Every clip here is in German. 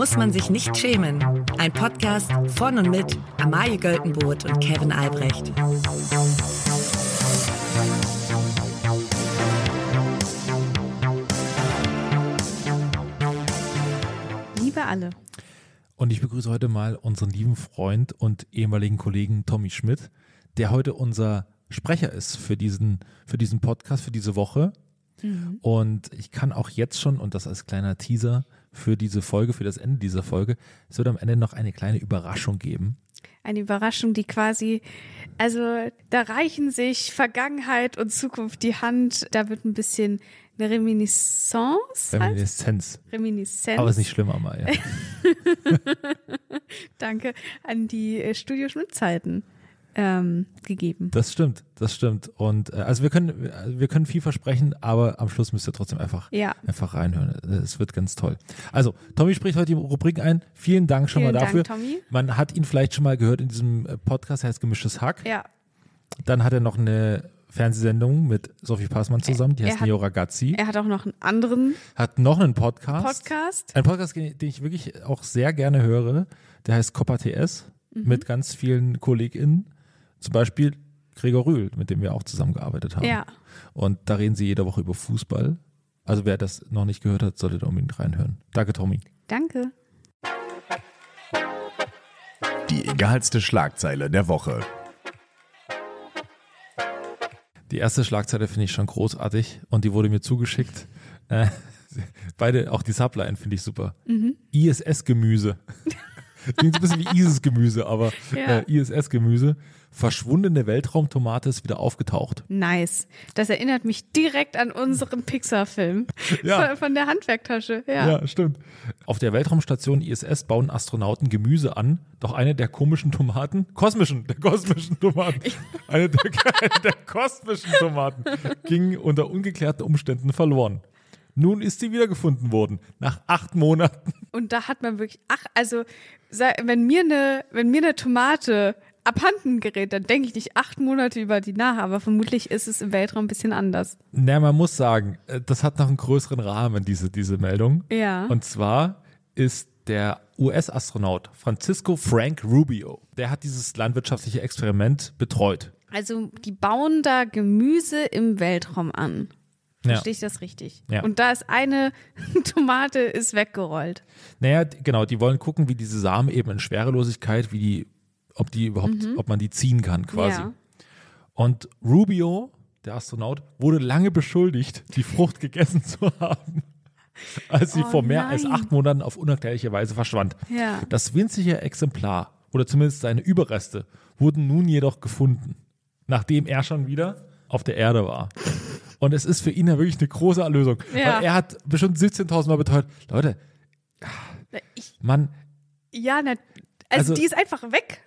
muss man sich nicht schämen. Ein Podcast von und mit Amalie Göltenboot und Kevin Albrecht. Liebe alle. Und ich begrüße heute mal unseren lieben Freund und ehemaligen Kollegen Tommy Schmidt, der heute unser Sprecher ist für diesen, für diesen Podcast, für diese Woche. Mhm. Und ich kann auch jetzt schon, und das als kleiner Teaser für diese Folge, für das Ende dieser Folge, es wird am Ende noch eine kleine Überraschung geben. Eine Überraschung, die quasi, also da reichen sich Vergangenheit und Zukunft die Hand. Da wird ein bisschen eine Reminiscence. Reminiszenz. Heißt? Reminiszenz. Aber ist nicht schlimm, aber ja. Danke an die äh, Studio Schmidt-Zeiten ähm, gegeben. Das stimmt, das stimmt. Und äh, also wir können, wir können viel versprechen, aber am Schluss müsst ihr trotzdem einfach, ja. einfach reinhören. Es wird ganz toll. Also, Tommy spricht heute die Rubrik ein. Vielen Dank schon Vielen mal dafür. Dank, Tommy. Man hat ihn vielleicht schon mal gehört in diesem äh, Podcast, heißt Gemischtes Hack. Ja. Dann hat er noch eine Fernsehsendung mit Sophie Passmann zusammen, die heißt hat, Neo Ragazzi. Er hat auch noch einen anderen Hat noch einen Podcast. Podcast. Ein Podcast, den ich wirklich auch sehr gerne höre. Der heißt Coppa TS Mhm. mit ganz vielen KollegInnen. Zum Beispiel Gregor Rühl, mit dem wir auch zusammengearbeitet haben. Ja. Und da reden sie jede Woche über Fußball. Also wer das noch nicht gehört hat, sollte da unbedingt reinhören. Danke, Tommy. Danke. Die egalste Schlagzeile der Woche. Die erste Schlagzeile finde ich schon großartig und die wurde mir zugeschickt. Äh, beide, auch die Subline finde ich super. Mhm. ISS-Gemüse. Klingt ein bisschen wie ISIS-Gemüse, aber Ja. äh, ISS-Gemüse. Verschwundene Weltraumtomate ist wieder aufgetaucht. Nice. Das erinnert mich direkt an unseren Pixar-Film Ja. von, von der Handwerktasche. Ja. Ja, stimmt. Auf der Weltraumstation ISS bauen Astronauten Gemüse an, doch eine der komischen Tomaten, kosmischen, der kosmischen Tomaten, eine der, eine der kosmischen Tomaten ging unter ungeklärten Umständen verloren. Nun ist sie wiedergefunden worden, nach acht Monaten. Und da hat man wirklich, ach, also wenn mir eine, wenn mir eine Tomate abhanden gerät, dann denke ich nicht acht Monate über die nach, aber vermutlich ist es im Weltraum ein bisschen anders. Na, man muss sagen, äh, das hat noch einen größeren Rahmen, diese, diese Meldung. Ja. Und zwar ist der US-Astronaut Francisco Frank Rubio, der hat dieses landwirtschaftliche Experiment betreut. Also die bauen da Gemüse im Weltraum an. Ja. Verstehe ich das richtig? Ja. Und da ist eine Tomate ist weggerollt. Naja, genau, die wollen gucken, wie diese Samen eben in Schwerelosigkeit, wie die, ob die überhaupt, ob man die ziehen kann quasi. Ja. Und Rubio, der Astronaut, wurde lange beschuldigt, die Frucht gegessen zu haben, als sie Oh vor mehr als nein. acht Monaten auf unerklärliche Weise verschwand. Ja. Das winzige Exemplar, oder zumindest seine Überreste, wurden nun jedoch gefunden, nachdem er schon wieder auf der Erde war. Und es ist für ihn ja wirklich eine große Erlösung. Ja. Weil er hat bestimmt 17.000 Mal beteuert, Leute, Ich, Mann, ja, na, also, Also- die ist einfach weg.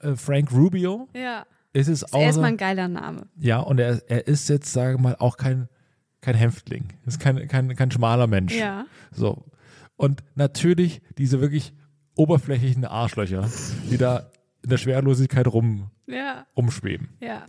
äh, Frank Rubio Ja. ist es Ist erstmal auch. ein geiler Name. Ja, und er, er ist jetzt, sage mal, auch kein, kein Häftling. Ist kein, kein, kein schmaler Mensch. Ja. So. Und natürlich diese wirklich oberflächlichen Arschlöcher, die da in der Schwerelosigkeit rum, Ja, rumschweben. ja.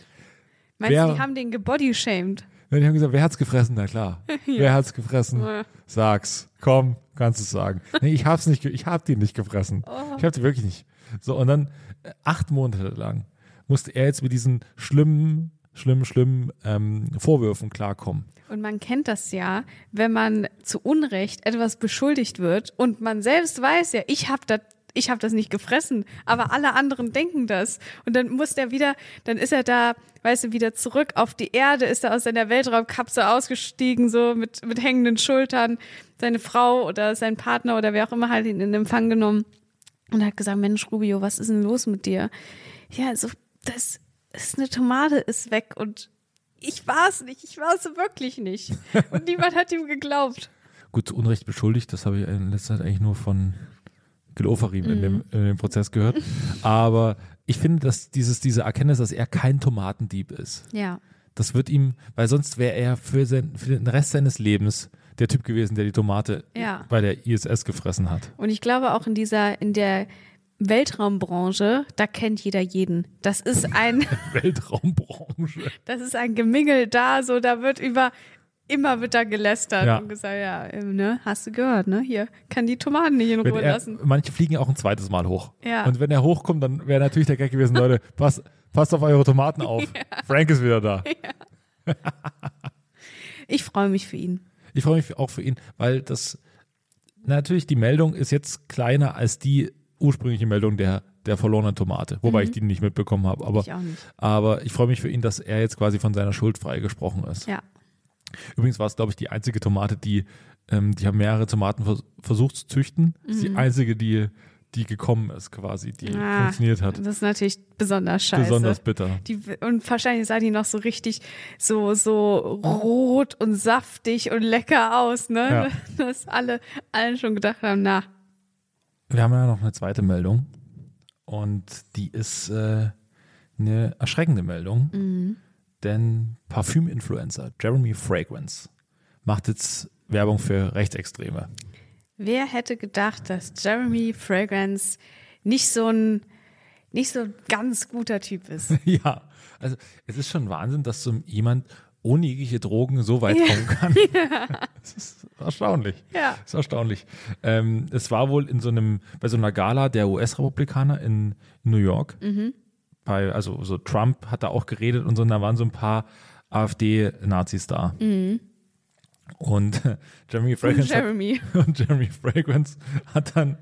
Meinst Wer- du, die haben den gebodyshamed? Ja, die haben gesagt, wer hat's gefressen? Na klar. Wer hat's gefressen? Ja. Sag's. Komm, kannst du sagen. Nee, ich hab's nicht, ich hab die nicht gefressen. Oh. Ich hab die wirklich nicht. So, und dann äh, acht Monate lang musste er jetzt mit diesen schlimmen, schlimmen, schlimmen ähm, Vorwürfen klarkommen. Und man kennt das ja, wenn man zu Unrecht etwas beschuldigt wird und man selbst weiß ja, ich habe das ich habe das nicht gefressen, aber alle anderen denken das. Und dann muss der wieder, dann ist er da, weißt du, wieder zurück auf die Erde, ist er aus seiner Weltraumkapsel ausgestiegen, so mit, mit hängenden Schultern. Seine Frau oder sein Partner oder wer auch immer hat ihn in Empfang genommen und hat gesagt, Mensch, Rubio, was ist denn los mit dir? Ja, also, das ist eine Tomate ist weg und ich war es nicht, ich war es wirklich nicht. Und niemand hat ihm geglaubt. Gut, zu Unrecht beschuldigt, das habe ich in letzter Zeit eigentlich nur von Gil Ofarim in, dem, in dem Prozess gehört. Aber ich finde, dass dieses, diese Erkenntnis, dass er kein Tomatendieb ist, Ja. das wird ihm, weil sonst wäre er für, sein, für den Rest seines Lebens der Typ gewesen, der die Tomate Ja. bei der ISS gefressen hat. Und ich glaube auch in dieser, in der Weltraumbranche, da kennt jeder jeden. Das ist ein, Weltraumbranche. das ist ein Gemingel da, so, da wird über immer wird da gelästert Ja. und gesagt, ja, äh, ne, hast du gehört, ne? Hier kann die Tomaten nicht in Ruhe er, lassen. manche fliegen auch ein zweites Mal hoch. Ja. Und wenn er hochkommt, dann wäre natürlich der Gag gewesen, Leute, passt, passt auf eure Tomaten auf. Frank ist wieder da. Ich freue mich für ihn. Ich freue mich auch für ihn, weil das natürlich die Meldung ist jetzt kleiner als die ursprüngliche Meldung der, der verlorenen Tomate, wobei ich die nicht mitbekommen habe. Aber Mhm. Ich auch nicht. aber ich freue mich für ihn, dass er jetzt quasi von seiner Schuld freigesprochen ist. Ja. Übrigens war es, glaube ich, die einzige Tomate, die, ähm, die haben mehrere Tomaten vers versucht zu züchten. Das ist die einzige, die, die gekommen ist, quasi, die Mhm. Ah, funktioniert hat. Das ist natürlich besonders scheiße. Besonders bitter. Die, und wahrscheinlich sah die noch so richtig so, so rot und saftig und lecker aus, ne? Ja. Dass alle, alle schon gedacht haben, na, Wir haben ja noch eine zweite Meldung und die ist äh, eine erschreckende Meldung, Mhm. Denn Parfüm-Influencer Jeremy Fragrance macht jetzt Werbung für Rechtsextreme. wer hätte gedacht, dass Jeremy Fragrance nicht so ein, nicht so ein ganz guter Typ ist? ja, also es ist schon Wahnsinn, dass so jemand ohne jegliche Drogen so weit kommen kann. Das ist erstaunlich. Ja. Das ist erstaunlich. Ähm, es war wohl in so einem, bei so einer Gala der US-Republikaner in New York. Mhm. Bei, also so Trump hat da auch geredet und so, und da waren so ein paar AfD-Nazis da. Und Jeremy Fragrance hat, Jeremy. und Jeremy Fragrance hat dann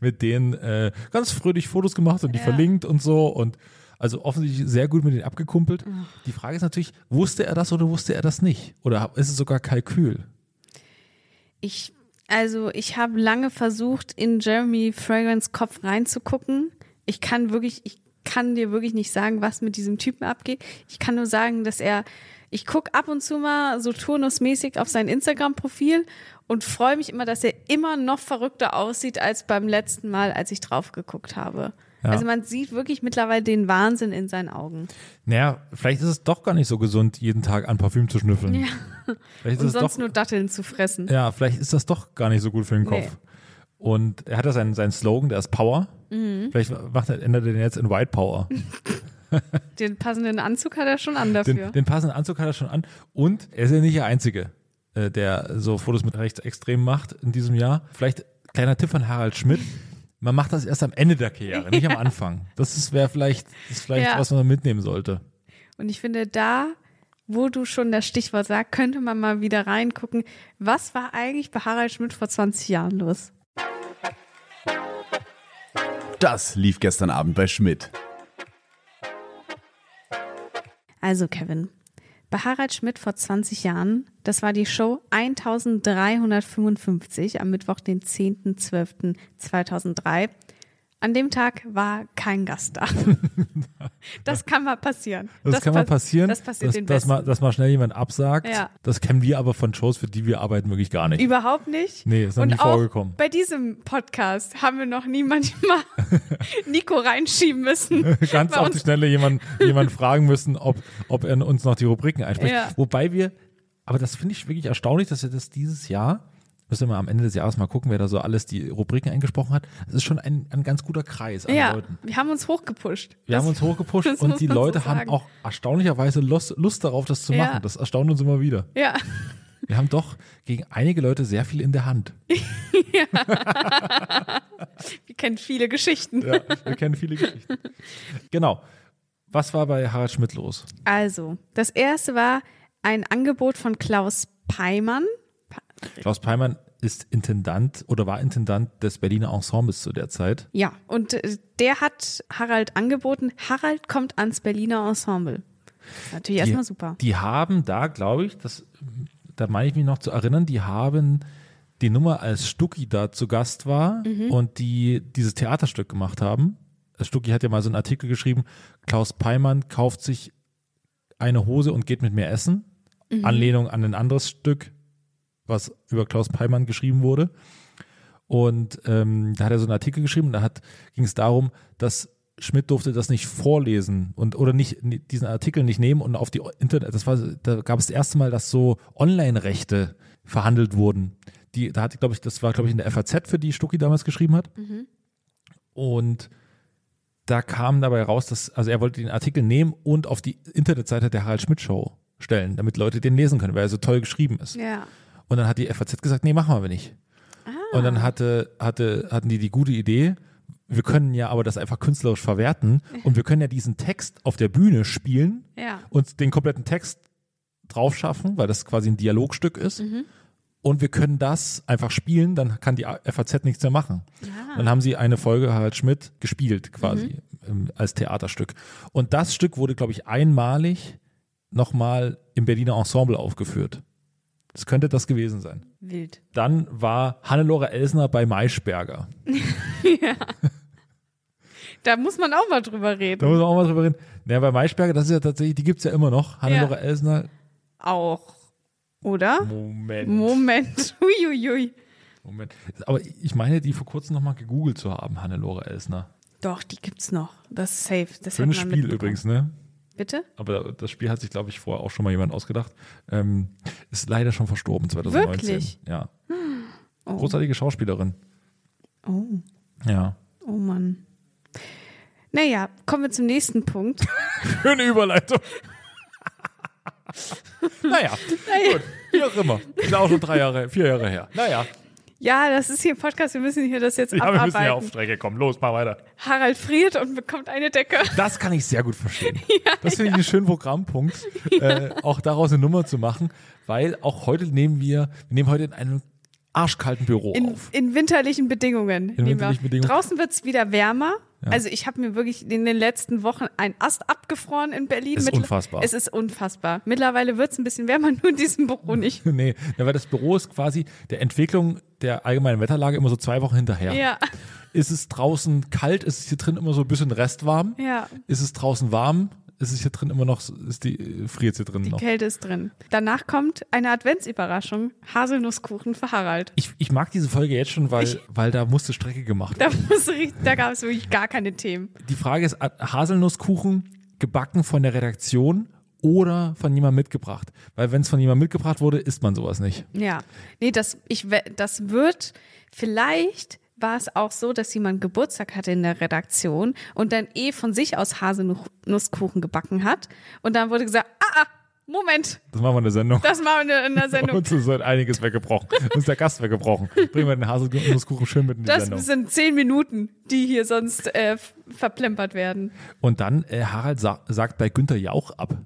mit denen äh, ganz fröhlich Fotos gemacht und die Ja. verlinkt und so und also offensichtlich sehr gut mit denen abgekumpelt. Die Frage ist natürlich, wusste er das oder wusste er das nicht? Oder ist es sogar Kalkül? Ich, also ich habe lange versucht, in Jeremy Fragrance Kopf reinzugucken. Ich kann wirklich, ich kann dir wirklich nicht sagen, was mit diesem Typen abgeht. Ich kann nur sagen, dass er, ich gucke ab und zu mal so turnusmäßig auf sein Instagram-Profil und freue mich immer, dass er immer noch verrückter aussieht als beim letzten Mal, als ich drauf geguckt habe. Ja. Also man sieht wirklich mittlerweile den Wahnsinn in seinen Augen. Naja, vielleicht ist es doch gar nicht so gesund, jeden Tag an Parfüm zu schnüffeln. Ja. Vielleicht ist Und es sonst doch, nur Datteln zu fressen. ja, vielleicht ist das doch gar nicht so gut für den Kopf. Nee. Und er hat ja seinen, seinen Slogan, der ist Power. Mhm. Vielleicht macht er, ändert er den jetzt in White Power. Den passenden Anzug hat er schon an dafür. Den, den passenden Anzug hat er schon an. Und er ist ja nicht der Einzige, äh, der so Fotos mit Rechtsextremen macht in diesem Jahr. Vielleicht kleiner Tipp von Harald Schmidt. Man macht das erst am Ende der Karriere, nicht am Anfang. Das wäre vielleicht, das ist vielleicht Ja. was man mitnehmen sollte. Und ich finde, da, wo du schon das Stichwort sagst, könnte man mal wieder reingucken, was war eigentlich bei Harald Schmidt vor 20 Jahren los? Das lief gestern Abend bei Schmidt. Also, Kevin, bei Harald Schmidt vor 20 Jahren, das war die Show 1355 am Mittwoch, den 10.12.2003. An dem Tag war kein Gast da. Das kann mal passieren. Das, kann mal pass- passieren, Das passiert dass, den dass, mal, dass mal schnell jemand absagt. Ja. Das kennen wir aber von Shows, für die wir arbeiten, wirklich gar nicht. Überhaupt nicht. Nee, ist noch Und nie vorgekommen. Bei diesem Podcast haben wir noch nie manchmal Nico reinschieben müssen. Ganz auf die Schnelle jemand, jemand fragen müssen, ob, ob er uns noch die Rubriken einspricht. Ja. Wobei wir, aber das finde ich wirklich erstaunlich, dass wir das dieses Jahr, müssen wir am Ende des Jahres mal gucken, wer da so alles die Rubriken eingesprochen hat. Das ist schon ein, ein ganz guter Kreis an Ja, Leuten. wir haben uns hochgepusht. Wir Das- haben uns hochgepusht und die man so Leute haben auch erstaunlicherweise Lust, Lust darauf, das zu Ja. machen. Das erstaunt uns immer wieder. Ja, Wir haben doch gegen einige Leute sehr viel in der Hand. wir kennen viele Geschichten. Ja, wir kennen viele Geschichten. Genau. Was war bei Harald Schmidt los? Also, das erste war ein Angebot von Klaus Peimann. Klaus Peimann ist Intendant oder war Intendant des Berliner Ensembles zu der Zeit. Ja, und äh, der hat Harald angeboten, Harald kommt ans Berliner Ensemble. Das ist natürlich erstmal super. Die haben da, glaube ich, das, da meine ich mich noch zu erinnern, die haben die Nummer, als Stucki da zu Gast war Mhm. und die dieses Theaterstück gemacht haben. Stucki hat ja mal so einen Artikel geschrieben, Klaus Peimann kauft sich eine Hose und geht mit mir essen. Mhm. Anlehnung an ein anderes Stück, was über Klaus Peimann geschrieben wurde. Und ähm, da hat er so einen Artikel geschrieben, da hat ging es darum, dass Schmidt durfte das nicht vorlesen und oder nicht diesen Artikel nicht nehmen und auf die Internet, das war, da gab es das erste Mal, dass so Online-Rechte verhandelt wurden. Die, da hatte, glaube ich, das war, glaube ich, in der FAZ, für die Stucki damals geschrieben hat. Und da kam dabei raus, dass, also er wollte den Artikel nehmen und auf die Internetseite der Harald Schmidt Show stellen, damit Leute den lesen können, weil er so toll geschrieben ist. Ja. Und dann hat die FAZ gesagt, nee, machen wir nicht. Und dann hatte, hatte, hatten die die gute Idee, wir können ja aber das einfach künstlerisch verwerten und wir können ja diesen Text auf der Bühne spielen Ja. und den kompletten Text drauf schaffen, weil das quasi ein Dialogstück ist. Und wir können das einfach spielen, dann kann die FAZ nichts mehr machen. Dann haben sie eine Folge Harald Schmidt gespielt, quasi ähm, als Theaterstück. Und das Stück wurde, glaube ich, einmalig nochmal im Berliner Ensemble aufgeführt. Das könnte das gewesen sein. Wild. Dann war Hannelore Elsner bei Maischberger. Da muss man auch mal drüber reden. Da muss man auch mal drüber reden. Ja, bei Maischberger, das ist ja tatsächlich, die gibt's ja immer noch. Hannelore Elsner. Auch. Oder? Moment. Moment. Uiuiui. Moment. Aber ich meine, die vor kurzem nochmal gegoogelt zu haben, Hannelore Elsner. Doch, die gibt's noch. Das ist safe. Das Schönes Spiel übrigens, ne? Bitte? Aber das Spiel hat sich, glaube ich, vorher auch schon mal jemand ausgedacht. Ähm, ist leider schon verstorben 2019. Wirklich? Ja. Oh. Großartige Schauspielerin. Oh. Ja. Oh Mann. Naja, kommen wir zum nächsten Punkt. Schöne Überleitung. naja, gut. Wie auch immer. Ist auch schon drei Jahre, vier Jahre her. Naja, Ja, das ist hier ein Podcast, wir müssen hier das jetzt ja, wir müssen ja abarbeiten. auf Strecke kommen. Los, mach weiter. Harald friert und bekommt eine Decke. Das kann ich sehr gut verstehen. das finde ich einen schönen Programmpunkt, äh, auch daraus eine Nummer zu machen, weil auch heute nehmen wir, wir nehmen heute in einem arschkalten Büro In, auf. in winterlichen Bedingungen. wir winterlichen. Bedingungen. Draußen wird's wieder wärmer. Also ich habe mir wirklich in den letzten Wochen einen Ast abgefroren in Berlin. Ist Mittler- unfassbar. Es ist unfassbar. Mittlerweile wird's ein bisschen wärmer, nur in diesem Büro nicht. Nee, ja, weil das Büro ist quasi der Entwicklung der allgemeinen Wetterlage immer so zwei Wochen hinterher. Ja, Ist es draußen kalt, ist es hier drin immer so ein bisschen restwarm? ja. Ist es draußen warm? Ist es hier drin immer noch, ist die, friert hier drin Die noch? Kälte ist drin. Danach kommt eine Adventsüberraschung. Haselnusskuchen für Harald. Ich, ich mag diese Folge jetzt schon, weil, weil da musste Strecke gemacht Da, werden. richtig, da gab es wirklich gar keine Themen. Die Frage ist, Haselnusskuchen gebacken von der Redaktion oder von jemandem mitgebracht? Weil wenn es von jemandem mitgebracht wurde, isst man sowas nicht. Ja, nee, das, ich, das wird, vielleicht war es auch so, dass jemand Geburtstag hatte in der Redaktion und dann eh von sich aus Haselnusskuchen gebacken hat. Und dann wurde gesagt, ah, ah Moment, Das machen wir in der Sendung. das machen wir in der Sendung. Uns ist halt einiges weggebrochen. Uns ist der Gast weggebrochen. Bringen wir den Haselnusskuchen schön mit in die Das Sendung. sind zehn Minuten, die hier sonst äh, verplempert werden. Und dann äh, Harald sa sagt bei Günther Jauch ab.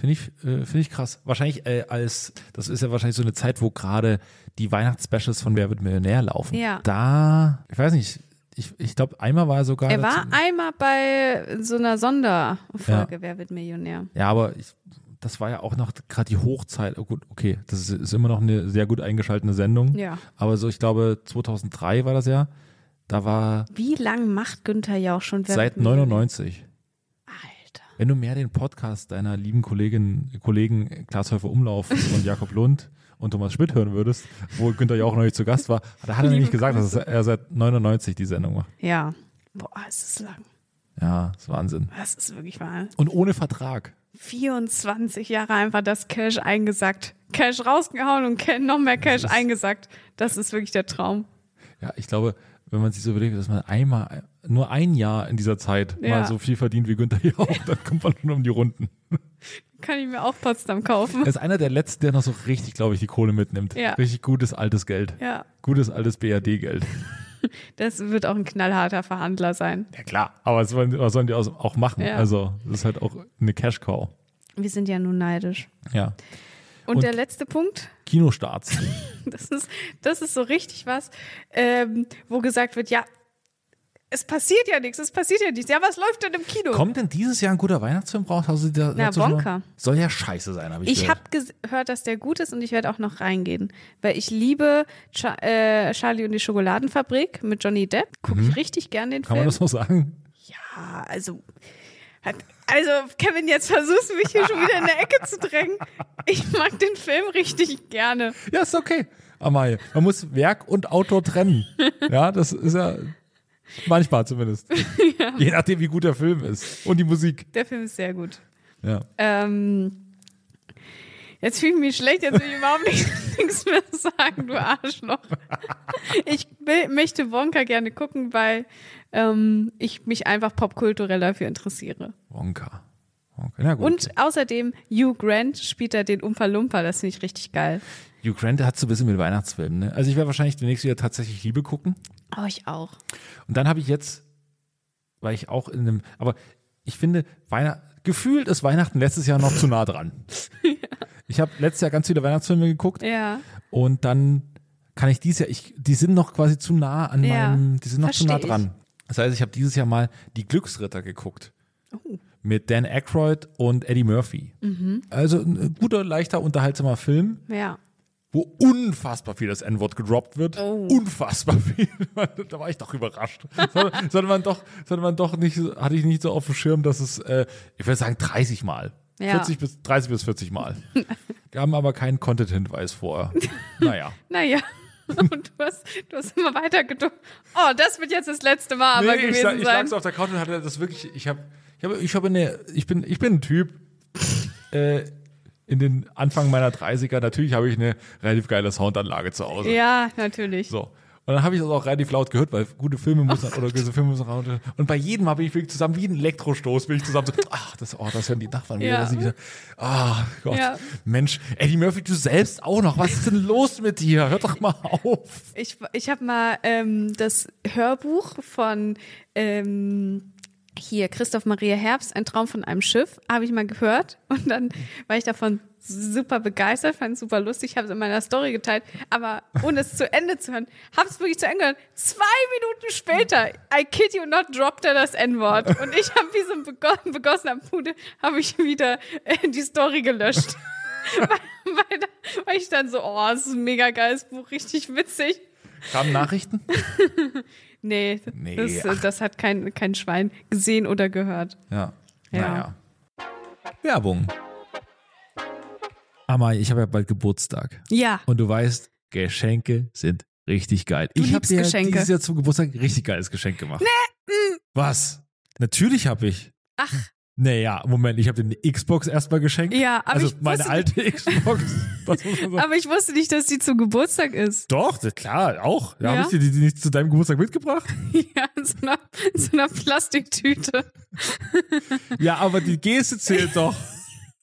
Finde ich, äh, finde ich krass. Wahrscheinlich äh, als, das ist ja wahrscheinlich so eine Zeit, wo gerade die Weihnachtsspecials von Wer wird Millionär laufen. Ja. Da, ich weiß nicht, ich, ich glaube, einmal war er sogar. Er war einmal bei so einer Sonderfolge, Wer wird Millionär? Ja, aber ich, das war ja auch noch gerade die Hochzeit. Oh gut, okay, das ist, ist immer noch eine sehr gut eingeschaltete Sendung. Ja. Aber so, ich glaube, 2003 war das ja. Da war Wie lang macht Günther Jauch schon Wer seit wird Millionär? 99. Wenn du mehr den Podcast deiner lieben Kollegin, Kollegen Klaas Häufer Umlauf und Jakob Lund und Thomas Schmidt hören würdest, wo Günther ja auch nicht zu Gast war, da hat er nämlich gesagt, dass er seit 99 die Sendung macht. Ja. Boah, es ist lang. Ja, das ist Wahnsinn. Das ist wirklich wahr. Und ohne Vertrag. 24 Jahre einfach das Cash eingesackt. Cash rausgehauen und noch mehr Cash ist- eingesackt. Das ist wirklich der Traum. Ja, ich glaube, wenn man sich so überlegt, dass man einmal, nur ein Jahr in dieser Zeit Ja. mal so viel verdient wie Günther Jauch, dann kommt man schon um die Runden. Kann ich mir auch Potsdam kaufen. Er ist einer der Letzten, der noch so richtig, glaube ich, die Kohle mitnimmt. Ja. Richtig gutes altes Geld. Ja, Gutes altes BRD-Geld. das wird auch ein knallharter Verhandler sein. Ja, klar. Aber was sollen, was sollen die auch machen? Ja. Also, das ist halt auch eine Cash-Cow. Wir sind ja nun neidisch. Ja. Und, Und- der letzte Punkt, Kinostarts. das ist, das ist so richtig was, ähm, wo gesagt wird, ja, es passiert ja nichts, es passiert ja nichts. Ja, was läuft denn im Kino? Kommt denn dieses Jahr ein guter Weihnachtsfilm raus? Du da, Na, Wonka. Soll ja scheiße sein, habe ich, Ich gehört. habe gehört, dass der gut ist und ich werde auch noch reingehen, weil ich liebe Cha äh, Charlie und die Schokoladenfabrik mit Johnny Depp. Gucke ich richtig gern den Mhm. Kann Film. man das so sagen? Ja, also hat, also Kevin, jetzt versuchst du mich hier schon wieder in der Ecke zu drängen. Ich mag den Film richtig gerne. Ja, ist okay. Amalie, man muss Werk und Autor trennen. Ja, das ist ja manchmal zumindest. Je nachdem, wie gut der Film ist. Und die Musik. Der Film ist sehr gut. Ja. Ähm, jetzt fühle ich mich schlecht, jetzt will ich überhaupt nicht- nichts mehr sagen, du Arschloch. Ich will, möchte Wonka gerne gucken, weil ähm, ich mich einfach popkulturell dafür interessiere. Wonka. Okay, gut. Und außerdem Hugh Grant spielt da den Umpa Lumpa, das finde ich richtig geil. Hugh Grant hat so ein bisschen mit Weihnachtsfilmen. Ne? Also ich werde wahrscheinlich demnächst wieder tatsächlich Liebe gucken. Oh, ich auch. Und dann habe ich jetzt, weil ich auch in einem, aber ich finde, Weihnachten, gefühlt ist Weihnachten letztes Jahr noch zu nah dran. Ich habe letztes Jahr ganz viele Weihnachtsfilme geguckt Ja. und dann kann ich dieses Jahr, ich, die sind noch quasi zu nah an Ja, meinem, die sind noch zu nah versteh dran. Das heißt, ich habe dieses Jahr mal die Glücksritter geguckt. Oh. Mit Dan Aykroyd und Eddie Murphy. Mhm. Also ein guter, leichter, unterhaltsamer Film. Ja. wo unfassbar viel das N-Wort gedroppt wird. Oh. Unfassbar viel. da war ich doch überrascht. Sollte, man doch, sollte man doch nicht, hatte ich nicht so auf dem Schirm, dass es, äh, ich würde sagen 30 Mal. Ja. 40 bis, 30 bis 40 Mal. Gaben aber keinen Content-Hinweis vorher. Naja. Naja. Und du hast, du hast immer weiter gedrückt. Oh, das wird jetzt das letzte Mal aber Nee, gewesen ich, sa- ich lag sein. so auf der Couch und hatte das wirklich, ich habe, ich habe, ich habe eine, ich bin, ich bin ein Typ, äh, in den Anfang meiner 30er, natürlich habe ich eine relativ geile Soundanlage zu Hause. Ja, natürlich. So. Und dann habe ich das auch relativ laut gehört, weil gute Filme müssen oder diese Filme müssen raus. Und bei jedem habe ich wirklich zusammen wie ein Elektrostoß, bin ich zusammen so, ach, das, oh, das hören die Nachbarn wieder, Ja. wieder, ah Gott, Ja. Mensch, Eddie Murphy, du selbst auch noch, was ist denn los mit dir? Hör doch mal auf. Ich, ich habe mal ähm, das Hörbuch von ähm, hier Christoph Maria Herbst, ein Traum von einem Schiff, habe ich mal gehört und dann war ich davon super begeistert, fand es super lustig, habe es in meiner Story geteilt, aber ohne es zu Ende zu hören, habe es wirklich zu Ende gehört. Zwei Minuten später, I kid you not, droppt er das N-Wort und ich habe wie so ein bego begossener Pudel, habe ich wieder äh, die Story gelöscht. weil, weil, weil ich dann so, oh, das ist ein mega geiles Buch, richtig witzig. Kamen Nachrichten? Nee, Nee, das, das hat kein, kein Schwein gesehen oder gehört. Ja. Ja. Naja. Werbung. Amai, ich habe ja bald Geburtstag. Ja. Und du weißt, Geschenke sind richtig geil. Du ich habe dir Geschenke. dieses Jahr zum Geburtstag ein richtig geiles Geschenk gemacht. Nee. Was? Natürlich habe ich. Ach, Naja, Moment, ich habe dir eine Xbox erstmal geschenkt. Ja, aber also ich meine alte Xbox. Man sagen. aber ich wusste nicht, dass die zum Geburtstag ist. Doch, klar, auch. Da Ja? habe ich dir die, die nicht zu deinem Geburtstag mitgebracht. Ja, in so einer, in so einer Plastiktüte. Ja, aber die Geste zählt doch.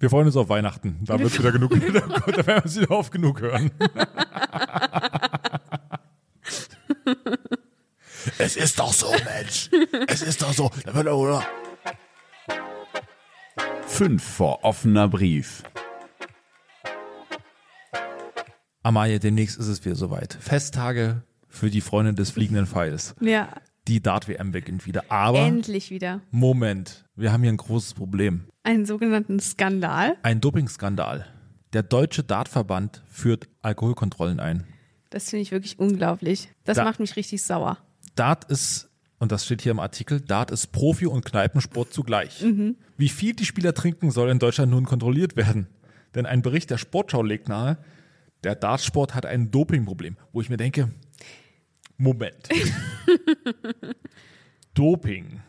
Wir freuen uns auf Weihnachten. Da wird wieder genug, da werden wir uns wieder oft genug hören. es ist doch so, Mensch. Es ist doch so. Fünf vor offener Brief. Amalie, demnächst ist es wieder soweit. Festtage für die Freundin des fliegenden Pfeils. ja, Die Dart-WM beginnt wieder. Aber, endlich wieder. Moment, wir haben hier ein großes Problem. Einen sogenannten Skandal. Ein Dopingskandal. Der Deutsche Dartverband führt Alkoholkontrollen ein. Das finde ich wirklich unglaublich. Das Da- macht mich richtig sauer. Dart ist, und das steht hier im Artikel, Dart ist Profi- und Kneipensport zugleich. Wie viel die Spieler trinken, soll in Deutschland nun kontrolliert werden. Denn ein Bericht der Sportschau legt nahe, der Dartsport hat ein Dopingproblem, wo ich mir denke, Moment. Doping.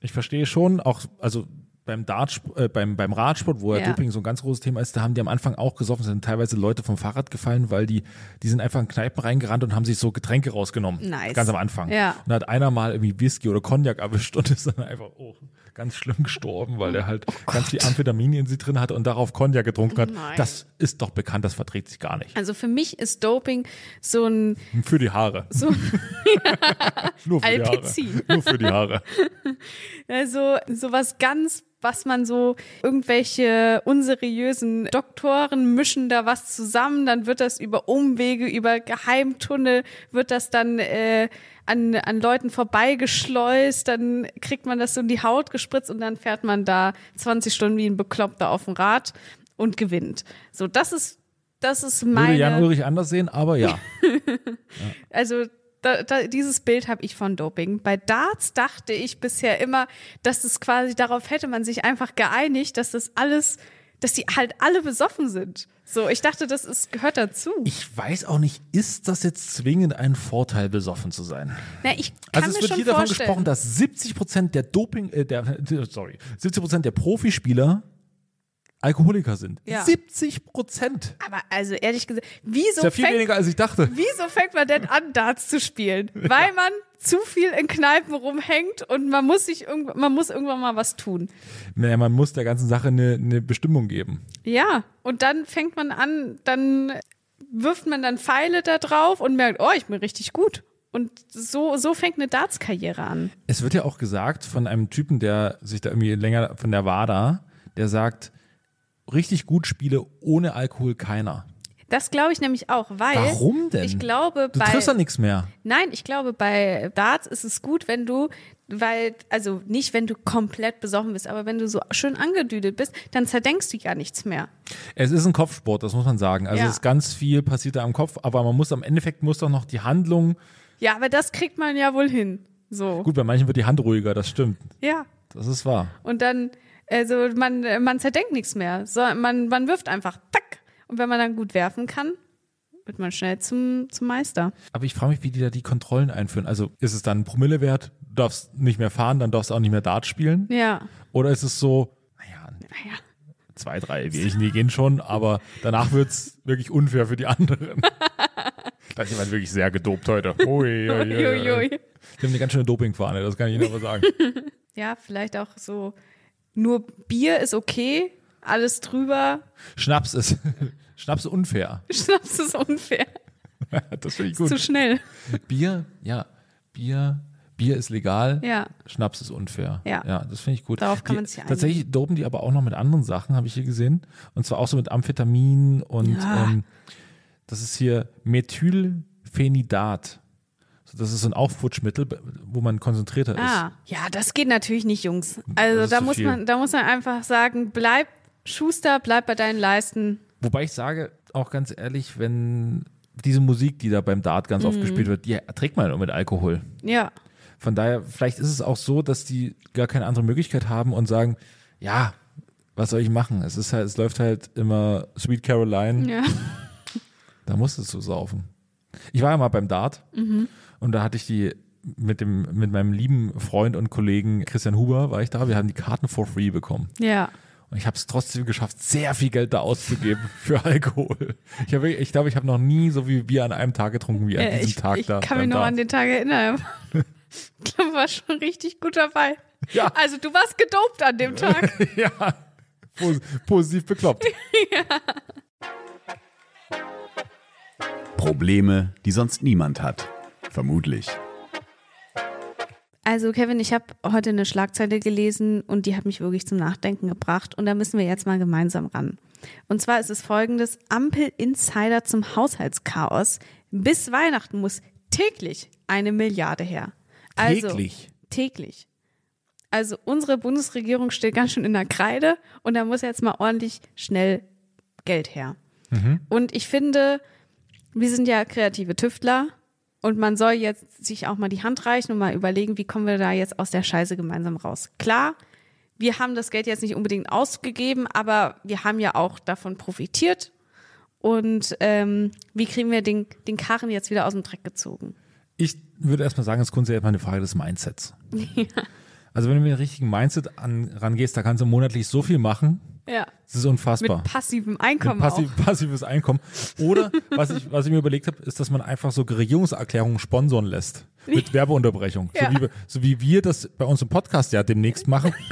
Ich verstehe schon, auch, also beim Dartsport, äh, beim, beim Radsport, wo ja, Ja. Doping so ein ganz großes Thema ist, da haben die am Anfang auch gesoffen, sind teilweise Leute vom Fahrrad gefallen, weil die, die sind einfach in Kneipen reingerannt und haben sich so Getränke rausgenommen. Nice. Ganz am Anfang. Ja. Und da hat einer mal irgendwie Whisky oder Cognac erwischt und ist dann einfach, oh, ganz schlimm gestorben, weil er halt ganz viel Amphetamin in sich drin hatte und darauf Cognac getrunken hat. Nein. Das ist doch bekannt, das verträgt sich gar nicht. Also für mich ist Doping so ein, Für die Haare. so, Nur für die Haare. Alpizin. Nur für die Haare. also so was ganz, was man so, irgendwelche unseriösen Doktoren mischen da was zusammen, dann wird das über Umwege, über Geheimtunnel, wird das dann äh, an, an Leuten vorbeigeschleust, dann kriegt man das so in die Haut gespritzt und dann fährt man da 20 Stunden wie ein Bekloppter auf dem Rad und gewinnt. So, das ist, das ist Würde Jan meine, Ulrich anders sehen, aber ja. also da, da, dieses Bild habe ich von Doping. Bei Darts dachte ich bisher immer, dass es quasi darauf hätte man sich einfach geeinigt, dass das alles, dass die halt alle besoffen sind. So, ich dachte, das ist, gehört dazu. Ich weiß auch nicht, ist das jetzt zwingend ein Vorteil, besoffen zu sein? Na, ich kann Also es mir wird schon hier davon vorstellen. gesprochen, dass 70 Prozent der Doping, äh, der, sorry, 70 Prozent der Profispieler Alkoholiker sind. Ja. 70 Prozent. aber also ehrlich gesagt, Ist wieso ja viel fängt, weniger, als ich dachte. wieso fängt man denn an, Darts zu spielen? Weil man zu viel in Kneipen rumhängt und man muss sich irgend, man muss irgendwann mal was tun. Naja, man muss der ganzen Sache eine, eine Bestimmung geben. Ja, und dann fängt man an, dann wirft man dann Pfeile da drauf und merkt, oh, ich bin richtig gut. Und so, so fängt eine Darts-Karriere an. Es wird ja auch gesagt von einem Typen, der sich da irgendwie länger von der WADA, der sagt, richtig gut spiele ohne Alkohol keiner. Das glaube ich nämlich auch, weil Warum denn? ich glaube, Du bei triffst ja nichts mehr. Nein, ich glaube, bei Darts ist es gut, wenn du, weil, also nicht, wenn du komplett besoffen bist, aber wenn du so schön angedüdelt bist, dann zerdenkst du ja nichts mehr. Es ist ein Kopfsport, das muss man sagen. Also Ja. es ist ganz viel passiert da am Kopf, aber man muss am Endeffekt muss doch noch die Handlung, Ja, aber das kriegt man ja wohl hin. So. gut, bei manchen wird die Hand ruhiger, das stimmt. Ja. Das ist wahr. Und dann, also man, man zerdenkt nichts mehr. So, man, man wirft einfach, tack. Und wenn man dann gut werfen kann, wird man schnell zum, zum Meister. Aber ich frage mich, wie die da die Kontrollen einführen. Also ist es dann ein Promillewert, du darfst nicht mehr fahren, dann darfst du auch nicht mehr Dart spielen? Ja. Oder ist es so, naja, Naja. zwei, drei Bierchen, die gehen schon, aber danach wird's wirklich unfair für die anderen. da ist jemand wirklich sehr gedopt heute. Ui, ui, ui, ui. Die haben eine ganz schöne Dopingfahne, das kann ich Ihnen aber sagen. Ja, vielleicht auch so, nur Bier ist okay, alles drüber, Schnaps ist, Schnaps ist unfair. Schnaps ist unfair. Das finde ich Zu gut. schnell. Bier, ja, Bier, Bier ist legal. Ja. Schnaps ist unfair. Ja. ja das finde ich gut. Darauf kann man sich. Tatsächlich dopen die aber auch noch mit anderen Sachen, habe ich hier gesehen. Und zwar auch so mit Amphetamin und Ja. ähm, das ist hier Methylphenidat. Das ist ein Aufputschmittel, wo man konzentrierter ist. Ah, ja, das geht natürlich nicht, Jungs. Also ist da muss viel. man, da muss man einfach sagen, bleib Schuster, bleib bei deinen Leisten. Wobei ich sage, auch ganz ehrlich, wenn diese Musik, die da beim Dart ganz Mhm. oft gespielt wird, die trägt man ja nur mit Alkohol. Ja. Von daher, vielleicht ist es auch so, dass die gar keine andere Möglichkeit haben und sagen, ja, was soll ich machen? Es ist halt, es läuft halt immer Sweet Caroline, Ja. da musstest du saufen. Ich war ja mal beim Dart und da hatte ich die mit dem, mit meinem lieben Freund und Kollegen Christian Huber war ich da. Wir haben die Karten for free bekommen. Ja. Und ich habe es trotzdem geschafft, sehr viel Geld da auszugeben für Alkohol. Ich, hab, ich glaube, ich habe noch nie so viel Bier an einem Tag getrunken wie an diesem ich Tag ich da. kann mich noch Dart. an den Tag erinnern. Ich glaube, war schon richtig gut dabei. Ja. Also du warst gedopt an dem Tag. ja, pos positiv bekloppt. Probleme, die sonst niemand hat. Vermutlich. Also Kevin, ich habe heute eine Schlagzeile gelesen und die hat mich wirklich zum Nachdenken gebracht und da müssen wir jetzt mal gemeinsam ran. Und zwar ist es folgendes, Ampel-Insider zum Haushaltschaos. Bis Weihnachten muss täglich eine Milliarde her. Also, Täglich. Täglich. Also unsere Bundesregierung steht ganz schön in der Kreide und da muss jetzt mal ordentlich schnell Geld her. Und ich finde, wir sind ja kreative Tüftler und man soll jetzt sich auch mal die Hand reichen und mal überlegen, wie kommen wir da jetzt aus der Scheiße gemeinsam raus. Klar, wir haben das Geld jetzt nicht unbedingt ausgegeben, aber wir haben ja auch davon profitiert. Und ähm, wie kriegen wir den, den Karren jetzt wieder aus dem Dreck gezogen? Ich würde erstmal sagen, es ist grundsätzlich mal eine Frage des Mindsets. Also wenn du mit dem richtigen Mindset an, rangehst, da kannst du monatlich so viel machen. Ja. Das ist unfassbar. Mit passivem Einkommen passiv, auch. passives Einkommen. Oder was ich, was ich mir überlegt habe, ist, dass man einfach so Regierungserklärungen sponsoren lässt. Mit Werbeunterbrechung. Ja. So, wie, wir- so wie wir das bei uns im Podcast ja demnächst machen.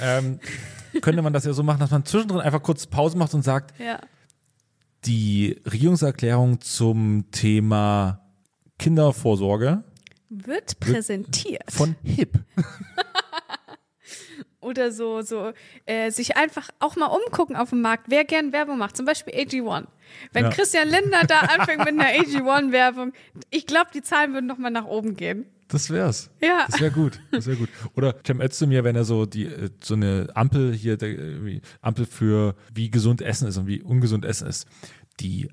ähm, könnte man das ja so machen, dass man zwischendrin einfach kurz Pause macht und sagt, Ja. die Regierungserklärung zum Thema Kindervorsorge Wird präsentiert. von HIP. Oder so, so, äh, sich einfach auch mal umgucken auf dem Markt, wer gern Werbung macht. Zum Beispiel AG1. Wenn Ja. Christian Lindner da anfängt mit einer AG1-Werbung, ich glaube, die Zahlen würden nochmal nach oben gehen. Das wär's. Ja. Das wäre gut. Das wäre gut. Oder Cem Özdemir, wenn er so die äh, so eine Ampel hier, äh, Ampel für wie gesund Essen ist und wie ungesund Essen ist. Die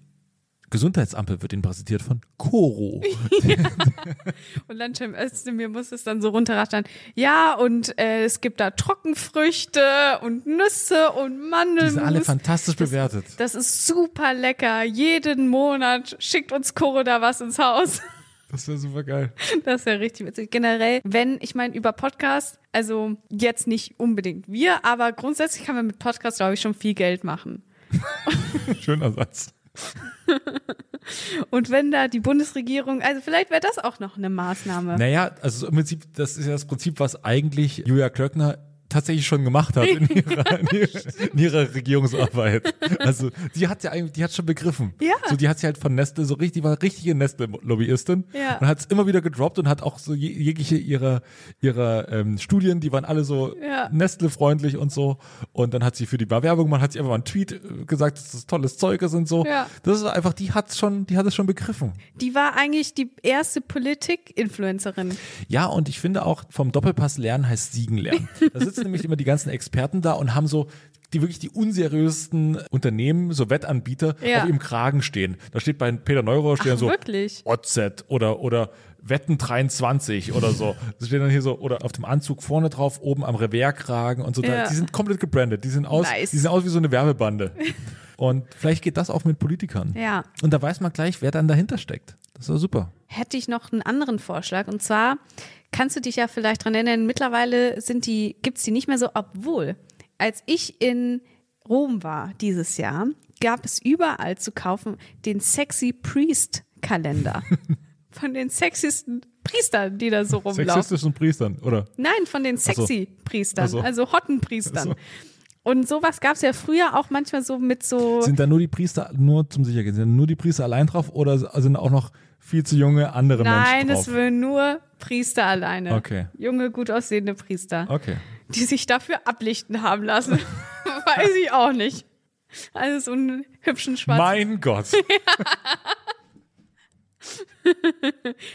Gesundheitsampel wird Ihnen präsentiert von Koro. Und dann Cem Özdemir muss es dann so runterrattern. Ja, und äh, es gibt da Trockenfrüchte und Nüsse und Die Mandelmus. sind alle fantastisch bewertet. das ist super lecker. Jeden Monat schickt uns Koro da was ins Haus. Das wäre super geil. Das wäre richtig witzig. Generell, wenn, ich meine, über Podcast, also jetzt nicht unbedingt wir, aber grundsätzlich kann man mit Podcast, glaube ich, schon viel Geld machen. Schöner Satz. Und wenn da die Bundesregierung, also vielleicht wäre das auch noch eine Maßnahme. Naja, also im Prinzip, das ist ja das Prinzip, was eigentlich Julia Klöckner tatsächlich schon gemacht hat in ihrer, in ihrer, in ihrer Regierungsarbeit. Also die hat ja eigentlich, die hat schon begriffen. Ja. So, die hat sie halt von Nestle so richtig, war richtige Nestle-Lobbyistin Ja. und hat es immer wieder gedroppt und hat auch so je- jegliche ihrer ihrer ähm, Studien, die waren alle so Ja. Nestle-freundlich und so. Und dann hat sie für die Bewerbung gemacht, hat sie einfach mal einen Tweet äh, gesagt, dass das tolles Zeug ist und so. Ja. Das ist einfach, die hat schon, die hat es schon begriffen. Die war eigentlich die erste Politik-Influencerin. Ja, und ich finde auch vom Doppelpass lernen heißt Siegen lernen. Da sitzen nämlich immer die ganzen Experten da und haben so die wirklich die unseriösesten Unternehmen, so Wettanbieter, Ja. auf ihrem Kragen stehen. Da steht bei Peter Neurohr stehen Ach, so wirklich? OZ oder oder Wetten 23 oder so. Das steht dann hier so oder auf dem Anzug vorne drauf, oben am Reverkragen und so. Ja. die sind komplett gebrandet. Die sind aus, Nice. die sehen aus wie so eine Werbebande. Und vielleicht geht das auch mit Politikern. Ja. Und da weiß man gleich, wer dann dahinter steckt. Das ist super. hätte ich noch einen anderen Vorschlag. Und zwar kannst du dich ja vielleicht dran erinnern, mittlerweile sind die, gibt's die nicht mehr so, obwohl, als ich in Rom war dieses Jahr, gab es überall zu kaufen den Sexy Priest Kalender. Von den sexiesten Priestern, die da so rumlaufen. Sexistischen Priestern, oder? Nein, von den so. sexy Priestern, so. also Hottenpriestern. So. Und sowas gab's ja früher auch manchmal so mit so. Sind da nur die Priester, nur zum Sichergehen, sind da nur die Priester allein drauf oder sind auch noch viel zu junge andere Nein, Menschen es drauf? will nur Priester alleine. Okay. Junge, gut aussehende Priester. Okay. die sich dafür ablichten haben lassen. Weiß ich auch nicht. Also so einen hübschen schwarzen Mein Gott.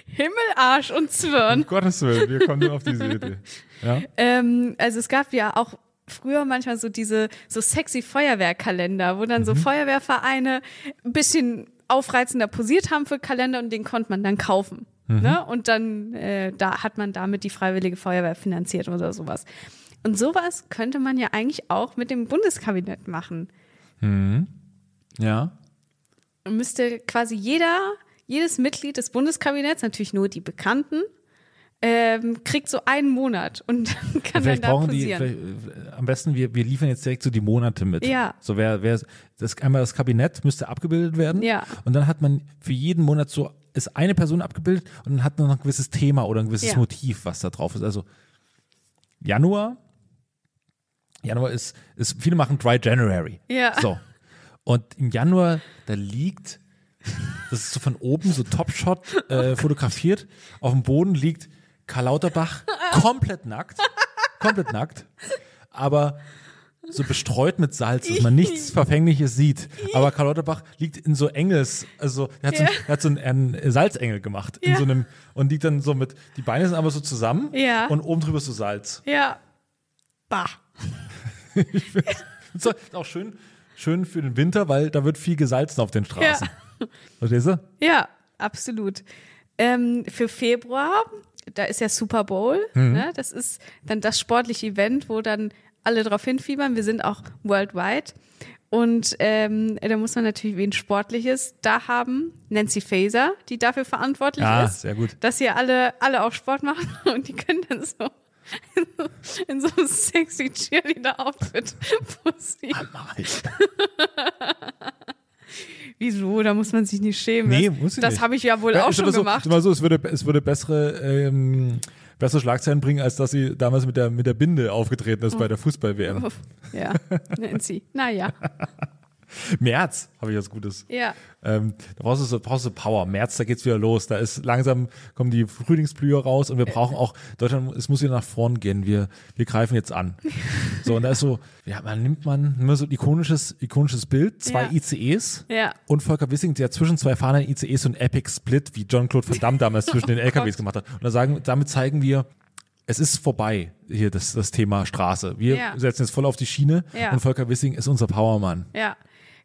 Himmel, Arsch und Zwirn. Um Gottes Willen, wir kommen nur auf diese Idee. Ja? Ähm, also es gab ja auch früher manchmal so diese so sexy Feuerwehrkalender, wo dann so Feuerwehrvereine ein bisschen aufreizender posiert haben für Kalender und den konnte man dann kaufen. Ne? Und dann äh, da hat man damit die Freiwillige Feuerwehr finanziert oder sowas. Und sowas könnte man ja eigentlich auch mit dem Bundeskabinett machen. Ja. Und müsste quasi jeder, jedes Mitglied des Bundeskabinetts, natürlich nur die Bekannten, ähm, kriegt so einen Monat und dann kann Vielleicht dann da brauchen die, posieren. vielleicht, äh, am besten, wir, wir liefern jetzt direkt so die Monate mit. Ja. So wer, wer, das, einmal das Kabinett müsste abgebildet werden. Ja. Und dann hat man für jeden Monat so, ist eine Person abgebildet und dann hat noch ein gewisses Thema oder ein gewisses Ja. Motiv, was da drauf ist. Also Januar, Januar ist, ist, viele machen Dry January. Ja. So. Und im Januar, da liegt, das ist so von oben so Topshot äh, fotografiert, auf dem Boden liegt Karl Lauterbach komplett nackt, komplett nackt, aber so bestreut mit Salz, dass man nichts Verfängliches sieht. Aber Karl Lauterbach liegt in so Engels, also er hat so, Ja. er hat so einen, einen Salzengel gemacht in Ja. so einem und liegt dann so mit, die Beine sind aber so zusammen Ja. und oben drüber ist so Salz. Ja. Bah. Doch- ist auch schön, schön für den Winter, weil da wird viel gesalzen auf den Straßen. Verstehst du? Ja, absolut. Ähm, für Februar, da ist ja Super Bowl, Mhm. ne? das ist dann das sportliche Event, wo dann alle drauf hinfiebern. Wir sind auch worldwide. Und ähm, da muss man natürlich wen Sportliches da haben. Nancy Faeser, die dafür verantwortlich Ah, ist. sehr gut. Dass hier alle, alle auch Sport machen und die können dann so in so einem sexy Cheerleader-Outfit. Pussy. Wieso? Da muss man sich nicht schämen. Nee, Das- muss ich Das habe ich ja wohl Ja, auch schon so, gemacht. ist aber so, es würde, es würde bessere, ähm, bessere Schlagzeilen bringen, als dass sie damals mit der, mit der Binde aufgetreten ist bei der Fußball-WM. Ja, Nancy. Naja, März habe ich was Gutes. ja. Ähm, da brauchst du, so, brauchst du Power. März, da geht's wieder los. Da ist langsam kommen die Frühlingsblüher raus und wir brauchen auch Deutschland. Es muss wieder nach vorn gehen. Wir wir greifen jetzt an. So und da ist so, ja, man nimmt man immer so ein ikonisches ikonisches Bild, zwei Ja. ICEs Ja. und Volker Wissing, der zwischen zwei fahrenden ICEs so ein Epic Split wie John Claude Van Damme damals zwischen den LKWs gemacht hat. Und da sagen, damit zeigen wir es ist vorbei, hier das, das Thema Straße. Wir Ja. setzen jetzt voll auf die Schiene Ja. und Volker Wissing ist unser Powermann. Ja.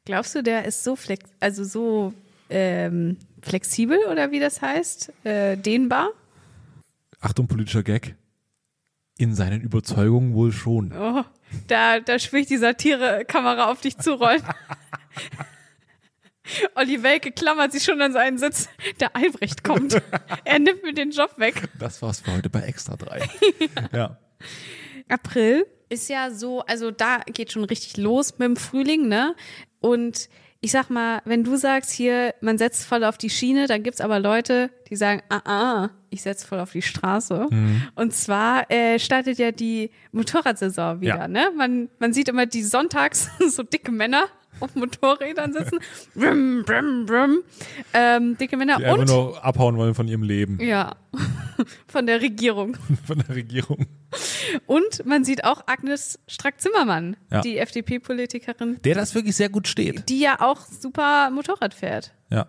Glaubst du, der ist so flex also so ähm, flexibel oder wie das heißt? Äh, dehnbar? Achtung, politischer Gag. In seinen Überzeugungen wohl schon. Oh, da, da spüre ich die Satire-Kamera auf dich zurollen. Olli Welke klammert sich schon an seinen Sitz. Der Albrecht kommt. er nimmt mir den Job weg. Das war's für heute bei Extra 3. ja. April ist ja so, also da geht schon richtig los mit dem Frühling, ne? Und ich sag mal, wenn du sagst hier, man setzt voll auf die Schiene, dann gibt's aber Leute, die sagen, ah, ah, ich setz voll auf die Straße. Und zwar äh, startet ja die Motorradsaison wieder, Ja. ne? Man, man sieht immer die sonntags so dicke Männer auf Motorrädern sitzen. Brum, brum, brum. Ähm, dicke Männer Die einfach und nur abhauen wollen von ihrem Leben, ja, von der Regierung. von der Regierung. Und man sieht auch Agnes Strack-Zimmermann, Ja. die FDP-Politikerin, Der das wirklich sehr gut steht. die ja auch super Motorrad fährt. Ja.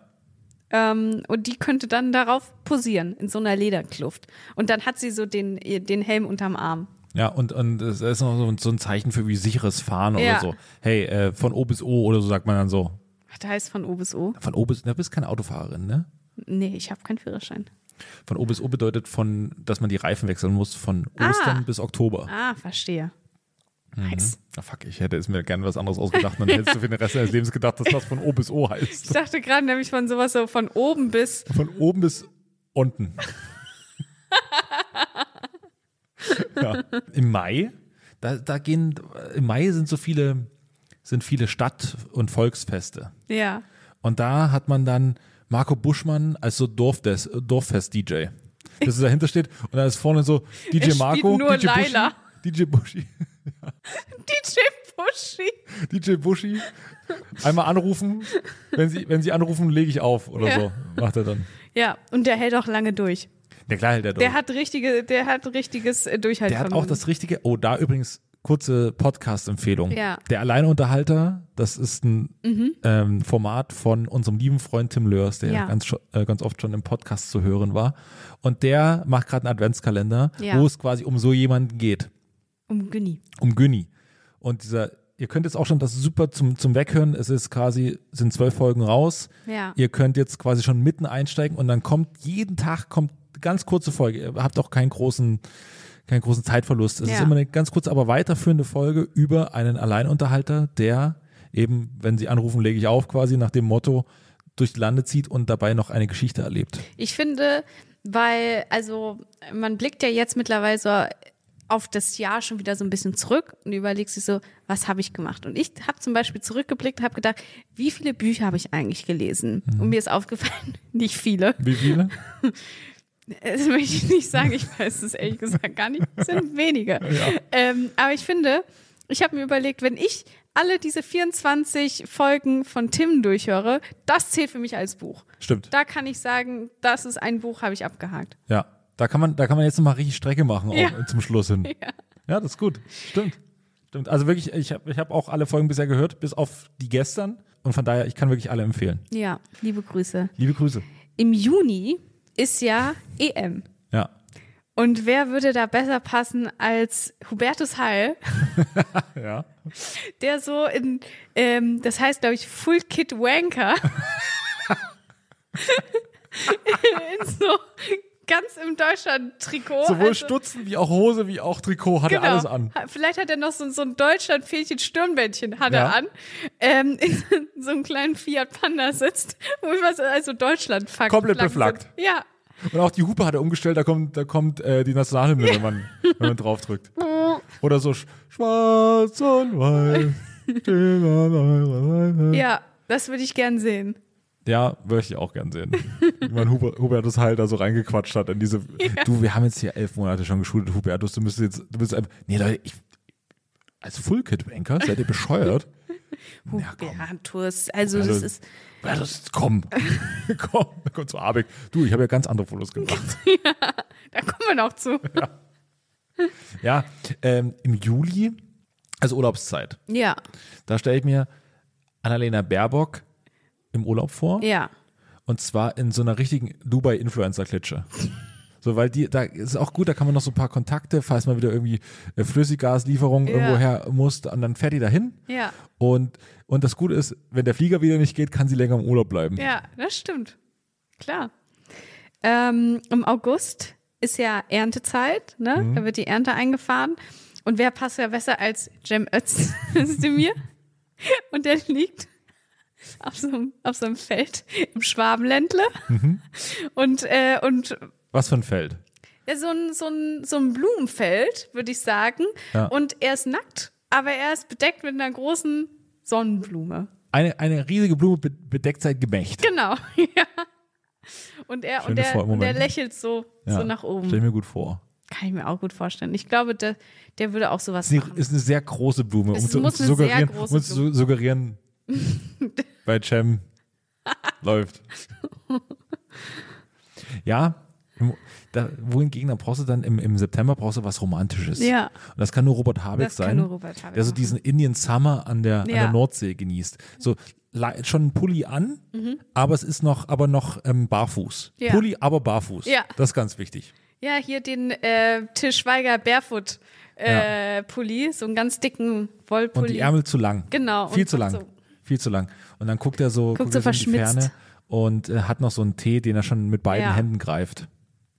Ähm, und die könnte dann darauf posieren, in so einer Lederkluft. Und dann hat sie so den, den Helm unterm Arm. Ja, und, und es ist noch so, so ein Zeichen für wie sicheres Fahren Ja. oder so. Hey, äh, von O bis O oder so sagt man dann so. Ach, da heißt von O bis O. Von O bis, du bist keine Autofahrerin, ne? Nee, ich habe keinen Führerschein. Von O bis O bedeutet von, dass man die Reifen wechseln muss von Ostern Ah. bis Oktober. Ah, verstehe. Mhm. Nice. Ah, fuck, ich hätte es mir gerne was anderes ausgedacht. Dann hättest du für den Rest deines Lebens gedacht, dass das von O bis O Ich heißt. dachte gerade nämlich von sowas so von oben bis. Von oben bis unten. ja. Im Mai, da, da gehen, im Mai sind so viele, sind viele Stadt- und Volksfeste. Ja. Und da hat man dann Marco Buschmann als so Dorfdes, Dorffest-DJ. Das ist dahinter steht und da ist vorne so DJ Er spielt Marco, nur DJ Laila. Buschi, DJ Buschi, DJ Buschi. DJ Buschi. Einmal anrufen, wenn sie, wenn sie anrufen, lege ich auf oder Ja. so, macht er dann. Ja, und der hält auch lange durch. Der klar hält er Der hat richtige, der hat richtiges äh, Der hat auch Durchhaltevermögen. das richtige, oh, da übrigens kurze Podcast-Empfehlung. Ja. Der Alleinunterhalter, das ist ein ähm, Format von unserem lieben Freund Tim Lörs, der Mhm. Ja. ganz, äh, ganz oft schon im Podcast zu hören war. Und der macht gerade einen Adventskalender, Ja. wo es quasi um so jemanden geht, Um Günni. um Günni. Und dieser, ihr könnt jetzt auch schon das super zum, zum Weghören, es ist quasi, sind zwölf Folgen raus. Ja. Ihr könnt jetzt quasi schon mitten einsteigen und dann kommt jeden Tag kommt ganz kurze Folge. Ihr habt auch keinen großen, keinen großen Zeitverlust. Es Ja. ist immer eine ganz kurze, aber weiterführende Folge über einen Alleinunterhalter, der eben, wenn sie anrufen, lege ich auf, quasi nach dem Motto durch die Lande zieht und dabei noch eine Geschichte erlebt. Ich finde, weil, also, man blickt ja jetzt mittlerweile so auf das Jahr schon wieder so ein bisschen zurück und überlegt sich so, was habe ich gemacht? Und ich habe zum Beispiel zurückgeblickt, habe gedacht, wie viele Bücher habe ich eigentlich gelesen? Und mir ist aufgefallen, nicht viele. Wie viele? Das möchte ich nicht sagen, ich weiß es ehrlich gesagt gar nicht. Es sind wenige. Ähm, aber ich finde, ich habe mir überlegt, wenn ich alle diese 24 Folgen von Tim durchhöre, das zählt für mich als Buch. Stimmt. Da kann ich sagen, das ist ein Buch, habe ich abgehakt. Ja. Da kann man, da kann man jetzt nochmal richtig Strecke machen, auch Ja. zum Schluss hin. Ja. Ja, das ist gut. Stimmt. Stimmt. Also wirklich, ich habe ich hab auch alle Folgen bisher gehört, bis auf die gestern. Und von daher, ich kann wirklich alle empfehlen. Ja, liebe Grüße. Liebe Grüße. Im Juni ist ja EM. Ja. Und wer würde da besser passen als Hubertus Heil, Ja. der so in, ähm, das heißt, glaube ich, Full Kit Wanker, in so ganz im Deutschland-Trikot. Sowohl also- Stutzen wie auch Hose wie auch Trikot hat er Genau. alles an. Vielleicht hat er noch so, so ein Deutschland-Fähnchen Stirnbändchen hat Ja. er an. Ähm, in so einem kleinen Fiat Panda sitzt, wo was also Deutschland fuck, Komplett Flaggen beflaggt. Ja. Und auch die Hupe hat er umgestellt, da kommt, da kommt äh, die Nationalhymne, wenn, man, wenn man draufdrückt. Oder so sch- schwarz und weiß. Ja, das würde ich gern sehen. Ja, würde ich auch gern sehen. Wie man Huber, Hubertus Heil da so reingequatscht hat in diese. Du, wir haben jetzt hier elf Monate schon geschult, Hubertus. Du müsstest jetzt. Du bist einfach. Nee, Leute, ich. Als Full-Kit-Banker seid ihr bescheuert? Ja. Hubertus, also das Also- ist, Hubertus, komm. komm, komm zu Abeck. Du, ich habe ja ganz andere Fotos gemacht. da kommen wir noch zu. ja, ähm, im Juli, also Urlaubszeit, Ja, da stelle ich mir Annalena Baerbock im Urlaub vor. ja. Und zwar in so einer richtigen Dubai-Influencer-Klitsche. So, weil die, da ist auch gut, da kann man noch so ein paar Kontakte, falls man wieder irgendwie äh, Flüssiggaslieferung Ja. irgendwo her muss, und dann fährt die dahin. Ja, Und, und das Gute ist, wenn der Flieger wieder nicht geht, kann sie länger im Urlaub bleiben. ja, das stimmt. Klar. Ähm, Im August ist ja Erntezeit, ne? Mhm. Da wird die Ernte eingefahren. Und wer passt ja besser als Cem Özdemir? Und der liegt auf so, einem, auf so einem Feld im Schwabenländle. Mhm. Und, äh, und Was für ein Feld. ja, so, ein, so, ein, so ein Blumenfeld, würde ich sagen. Ja. Und er ist nackt, aber er ist bedeckt mit einer großen Sonnenblume. Eine, eine riesige Blume be- bedeckt sein Gemächt. Genau, ja. Und er, und er, und er lächelt so, Ja, so nach oben. Stell mir gut vor. Kann ich mir auch gut vorstellen. Ich glaube, der, der würde auch sowas machen. ist eine sehr große Blume, um zu, um zu um suggerieren bei Cem läuft. Ja, da, wohingegen, dann brauchst du dann im, im September brauchst du was Romantisches. Ja. Und das kann nur Robert Habeck Das kann sein, nur Robert Habeck der so diesen Indian Summer an der, an Ja. der Nordsee genießt. So schon ein Pulli an, aber es ist noch, aber noch ähm, barfuß. Mhm. Ja. Pulli, aber barfuß. Ja. Das ist ganz wichtig. Ja, hier den äh, Til Schweiger Barefoot äh, Pulli, so einen ganz dicken Und Wollpulli. die Ärmel zu lang. Genau, Viel und zu lang. so- Viel zu lang. Und dann guckt er so, Guckt er so in die verschmitzt. Ferne und äh, hat noch so einen Tee, den er schon mit beiden Ja. Händen greift.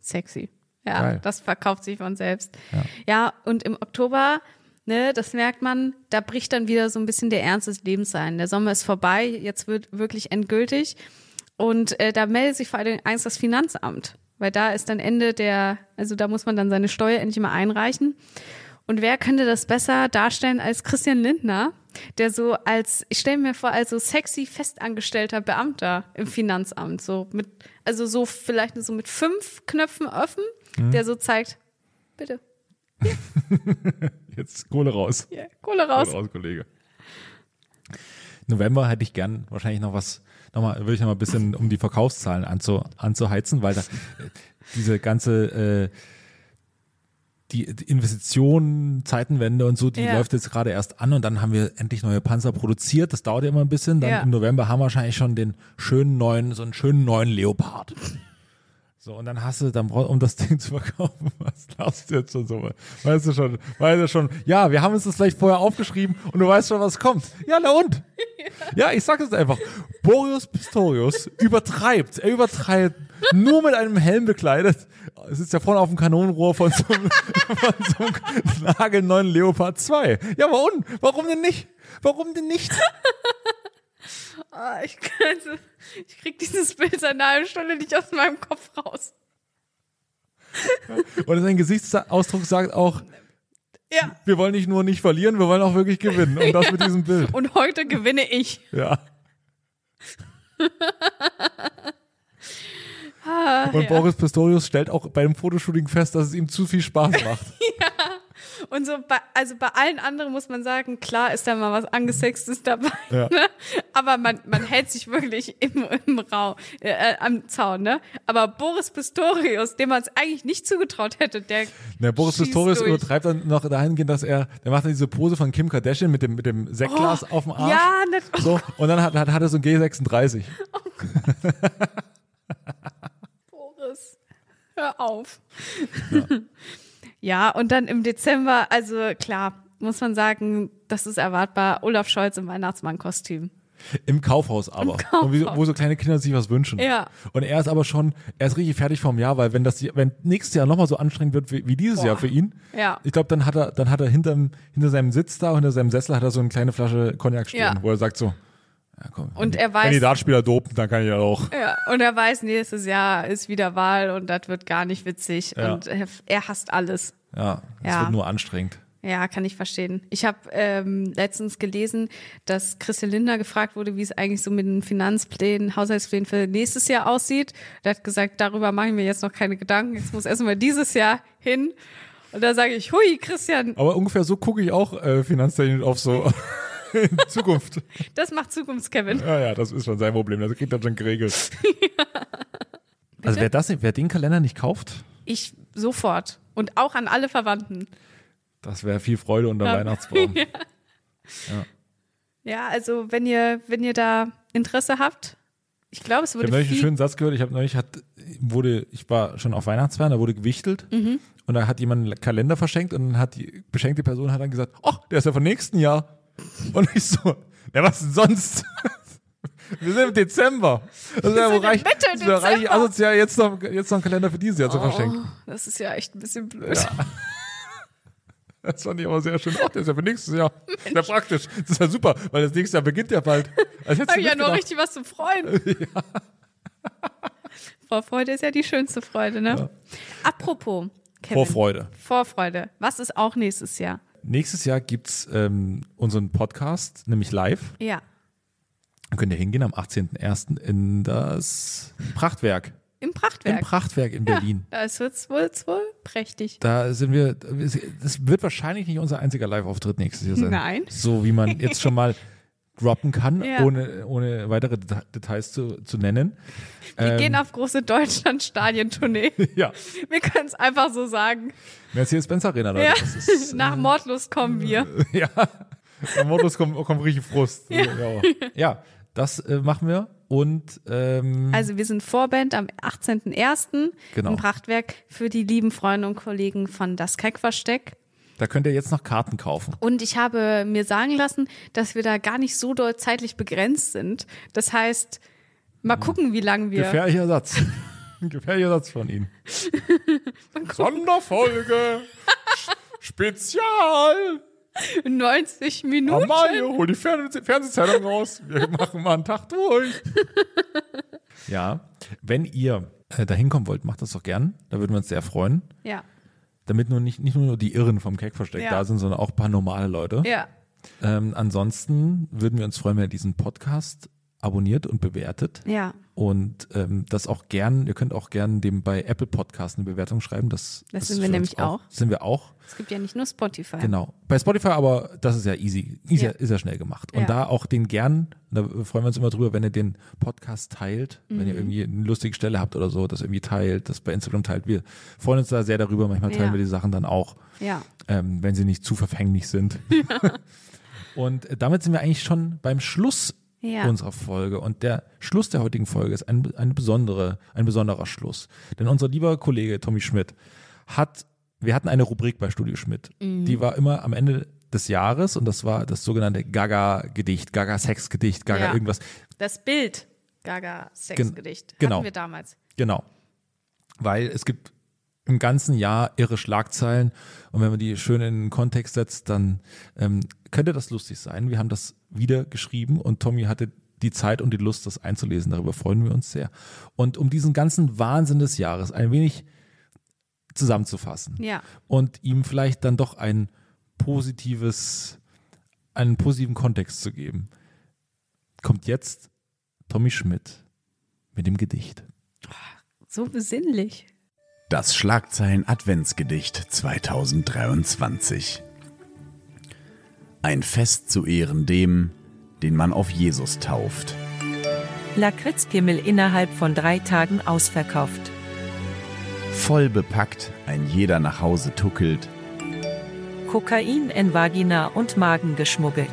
Sexy. Ja, Geil. das verkauft sich von selbst. Ja. Ja, und im Oktober, ne, das merkt man, da bricht dann wieder so ein bisschen der Ernst des Lebens ein. Der Sommer ist vorbei, jetzt wird wirklich endgültig. Und äh, da meldet sich vor allem eins das Finanzamt, weil da ist dann Ende der, also da muss man dann seine Steuer endlich mal einreichen. Und wer könnte das besser darstellen als Christian Lindner, der so als, ich stelle mir vor, als so sexy festangestellter Beamter im Finanzamt, so mit, also so vielleicht so mit fünf Knöpfen offen, der so zeigt, bitte, Jetzt Kohle raus. ja, Kohle raus. Kohle raus, Kollege. November hätte ich gern wahrscheinlich noch was, nochmal, würde ich noch mal ein bisschen, um die Verkaufszahlen anzu, anzuheizen, weil da äh, diese ganze, äh, die, die Investitionen, Zeitenwende und so, die Ja. läuft jetzt gerade erst an und dann haben wir endlich neue Panzer produziert. Das dauert ja immer ein bisschen. Dann Ja. im November haben wir wahrscheinlich schon den schönen neuen, so einen schönen neuen Leopard. So, und dann hast du, dann brauch, um das Ding zu verkaufen, was lachst du jetzt schon so? Weißt du schon, weißt du schon, ja, wir haben uns das vielleicht vorher aufgeschrieben und du weißt schon, was kommt. Ja, na und? Ja, ich sag es einfach. Boris Pistorius übertreibt, er übertreibt, nur mit einem Helm bekleidet. Es sitzt ja vorne auf dem Kanonenrohr von so einem, von so einem nagelneuen Leopard 2. Ja, aber und? Warum denn nicht? Warum denn nicht? Ah, ich, also, ich krieg dieses Bild seit einer halben Stunde nicht aus meinem Kopf raus. Und sein Gesichtsausdruck sagt auch, Ja. wir wollen nicht nur nicht verlieren, wir wollen auch wirklich gewinnen. Und das mit diesem Bild. Und heute gewinne ich. Ja. Ah, Und ja. Boris Pistorius stellt auch bei dem Fotoshooting fest, dass es ihm zu viel Spaß macht. Und so bei, also bei allen anderen muss man sagen, klar ist da mal was Angesextes dabei. Ja. Ne? Aber man, man hält sich wirklich im, im Raum, äh, am Zaun, ne? Aber Boris Pistorius, dem man es eigentlich nicht zugetraut hätte, der. Der Boris Pistorius durch. übertreibt dann noch dahingehend, dass er, der macht dann diese Pose von Kim Kardashian mit dem, mit dem Sektglas auf dem Arsch. Oh, Ja, nicht, oh, So, und dann hat, hat, hat er so ein G36. Boris, hör auf. Ja. und dann im Dezember, also klar, muss man sagen, das ist erwartbar, Olaf Scholz im Weihnachtsmann-Kostüm. Im Kaufhaus aber. Kaufhaus. Und wie, wo so kleine Kinder sich was wünschen. Ja. Und er ist aber schon, er ist richtig fertig vom Jahr, weil wenn das, wenn nächstes Jahr nochmal so anstrengend wird wie, wie dieses Boah. Jahr für ihn, Ja. ich glaube, dann hat er, dann hat er hinterm, hinter seinem Sitz da, hinter seinem Sessel hat er so eine kleine Flasche Cognac stehen, Ja. wo er sagt so, ja komm, Und wenn er die weiß- Kandidatspieler dopen, dann kann ich ja auch. Ja, und er weiß, nächstes Jahr ist wieder Wahl und das wird gar nicht witzig Ja. und er, er hasst alles. Ja, es Ja. wird nur anstrengend. Ja, kann ich verstehen. Ich habe ähm, letztens gelesen, dass Christian Lindner gefragt wurde, wie es eigentlich so mit den Finanzplänen, Haushaltsplänen für nächstes Jahr aussieht. Er hat gesagt, darüber mache ich mir jetzt noch keine Gedanken. Jetzt muss erstmal dieses Jahr hin. Und da sage ich, hui, Christian, Aber ungefähr so gucke ich auch äh, finanztechnisch auf so in Zukunft. das macht Zukunftskevin. Ja, ja, das ist schon sein Problem. Das kriegt er schon geregelt. Also wer das, wer den Kalender nicht kauft, Ich sofort. Und auch an alle Verwandten. Das wäre viel Freude unter Ja. Weihnachtsbaum. Ja, also wenn ihr, wenn ihr da Interesse habt, ich glaube, es Ich habe neulich einen schönen Satz gehört. Ich habe neulich hat, wurde, ich war schon auf Weihnachtsfeiern, da wurde gewichtelt Mhm. und da hat jemand einen Kalender verschenkt und dann hat die beschenkte Person hat dann gesagt, ach, der ist ja von nächsten Jahr. Und ich so, na was denn sonst? Wir sind im Dezember. Das ist ja reich, das wäre reich asozial, jetzt noch, jetzt noch einen Kalender für dieses Jahr zu verschenken. Oh, das ist ja echt ein bisschen blöd. Das fand ich aber sehr schön. Ach, der ist ja für nächstes Jahr. Sehr praktisch. Das ist ja super, weil das nächste Jahr beginnt ja bald. Also hättest Hab du ich ja noch mitgedacht. richtig was zu freuen. Vorfreude ist ja die schönste Freude, ne? Apropos, Kevin. Vorfreude. Vorfreude. Was ist auch nächstes Jahr? Nächstes Jahr gibt's ähm, unseren Podcast, nämlich live. Ja. Dann könnt ihr hingehen am 18.01. in das Prachtwerk. Im Im Prachtwerk. Prachtwerk in Berlin. da ist es wohl, wohl prächtig. Da sind wir, das wird wahrscheinlich nicht unser einziger Live-Auftritt nächstes Jahr sein. Nein. So wie man jetzt schon mal droppen kann, Ja. ohne, ohne weitere Deta- Details zu, zu nennen. Wir Ähm, gehen auf große Deutschland-Stadientournee. Ja, Wir können es einfach so sagen. Mercedes-Benz Arena, Leute. Ja. Ist, Nach Mordlust kommen wir. ja, beim Modus kommt, kommt richtig Frust. Ja, ja das äh, machen wir. Und ähm, Also wir sind Vorband am 18.01. Genau. im Prachtwerk für die lieben Freunde und Kollegen von Das Keckversteck. da könnt ihr jetzt noch Karten kaufen. Und ich habe mir sagen lassen, dass wir da gar nicht so doll zeitlich begrenzt sind. Das heißt, mal gucken, wie lange wir. Gefährlicher Satz. Ein Gefährlicher Satz von Ihnen. Sonderfolge. Spezial. 90 Minuten. Amalie, hol die Fernseh Fernsehzeitung raus. Wir machen mal einen Tag durch. ja, wenn ihr äh, da hinkommen wollt, macht das doch gern. Da würden wir uns sehr freuen. Ja. Damit nur nicht, nicht nur die Irren vom Keckversteck Ja. da sind, sondern auch ein paar normale Leute. Ja. Ähm, ansonsten würden wir uns freuen, wenn ihr diesen Podcast abonniert und bewertet. Ja. Und ähm, das auch gern, ihr könnt auch gern dem bei Apple Podcast eine Bewertung schreiben. Das, Das ist sind wir nämlich auch. Sind wir auch. Es gibt ja nicht nur Spotify. Genau. Bei Spotify aber, das ist ja easy. Ist ja, Ja. ist ja schnell gemacht. Und Ja. da auch den gern, da freuen wir uns immer drüber, wenn ihr den Podcast teilt, wenn Mhm. ihr irgendwie eine lustige Stelle habt oder so, das irgendwie teilt, das bei Instagram teilt. Wir freuen uns da sehr darüber. Manchmal teilen Ja. wir die Sachen dann auch, Ja. ähm, wenn sie nicht zu verfänglich sind. Und äh, damit sind wir eigentlich schon beim Schluss Ja. unserer Folge. Und der Schluss der heutigen Folge ist ein, eine besondere, ein besonderer Schluss. Denn unser lieber Kollege Tommy Schmidt hat, wir hatten eine Rubrik bei Studio Schmidt. Mhm. Die war immer am Ende des Jahres und das war das sogenannte Gaga-Gedicht, Gaga-Sex-Gedicht, Gaga Ja. irgendwas. Das Bild Gaga Sexgedicht genau. hatten wir damals. Genau. Weil es gibt im ganzen Jahr irre Schlagzeilen und wenn man die schön in den Kontext setzt, dann ähm, könnte das lustig sein. Wir haben das wieder geschrieben und Tommy hatte die Zeit und die Lust, das einzulesen. Darüber freuen wir uns sehr. Und um diesen ganzen Wahnsinn des Jahres ein wenig zusammenzufassen Ja. und ihm vielleicht dann doch ein positives, einen positiven Kontext zu geben, kommt jetzt Tommy Schmidt mit dem Gedicht. So besinnlich. Das Schlagzeilen Adventsgedicht 2023. Ein Fest zu Ehren dem, den man auf Jesus tauft. Lakritzpimmel innerhalb von drei Tagen ausverkauft. Voll bepackt, ein jeder nach Hause tuckelt. Kokain in Vagina und Magen geschmuggelt.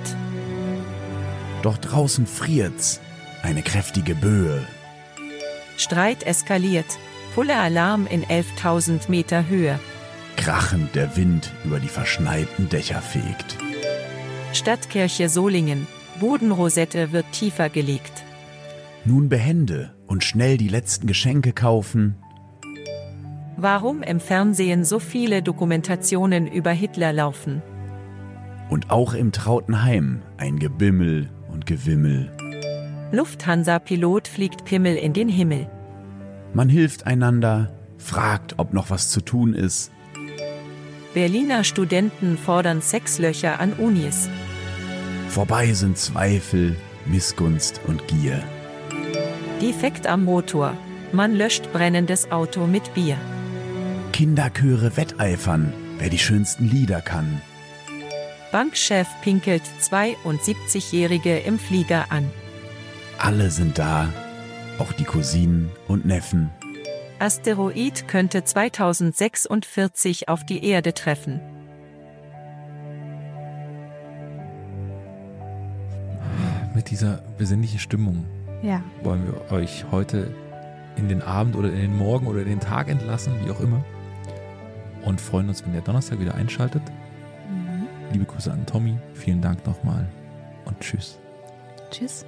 Doch draußen friert's, eine kräftige Böe. Streit eskaliert. Pulle Alarm in 11.000 Meter Höhe. Krachend der Wind über die verschneiten Dächer fegt. Stadtkirche Solingen. Bodenrosette wird tiefer gelegt. Nun behende und schnell die letzten Geschenke kaufen. Warum im Fernsehen so viele Dokumentationen über Hitler laufen? Und auch im trauten Heim ein Gebimmel und Gewimmel. Lufthansa-Pilot fliegt Pimmel in den Himmel. Man hilft einander, fragt, ob noch was zu tun ist. Berliner Studenten fordern Sexlöcher an Unis. Vorbei sind Zweifel, Missgunst und Gier. Defekt am Motor. Man löscht brennendes Auto mit Bier. Kinderchöre wetteifern, wer die schönsten Lieder kann. Bankchef pinkelt 72-Jährige im Flieger an. Alle sind da, auch die Cousinen und Neffen. Asteroid könnte 2046 auf die Erde treffen. Mit dieser besinnlichen Stimmung Ja. wollen wir euch heute in den Abend oder in den Morgen oder in den Tag entlassen, wie auch immer. Und freuen uns, wenn ihr Donnerstag wieder einschaltet. Liebe Grüße an Tommy. Vielen Dank nochmal und tschüss. Tschüss.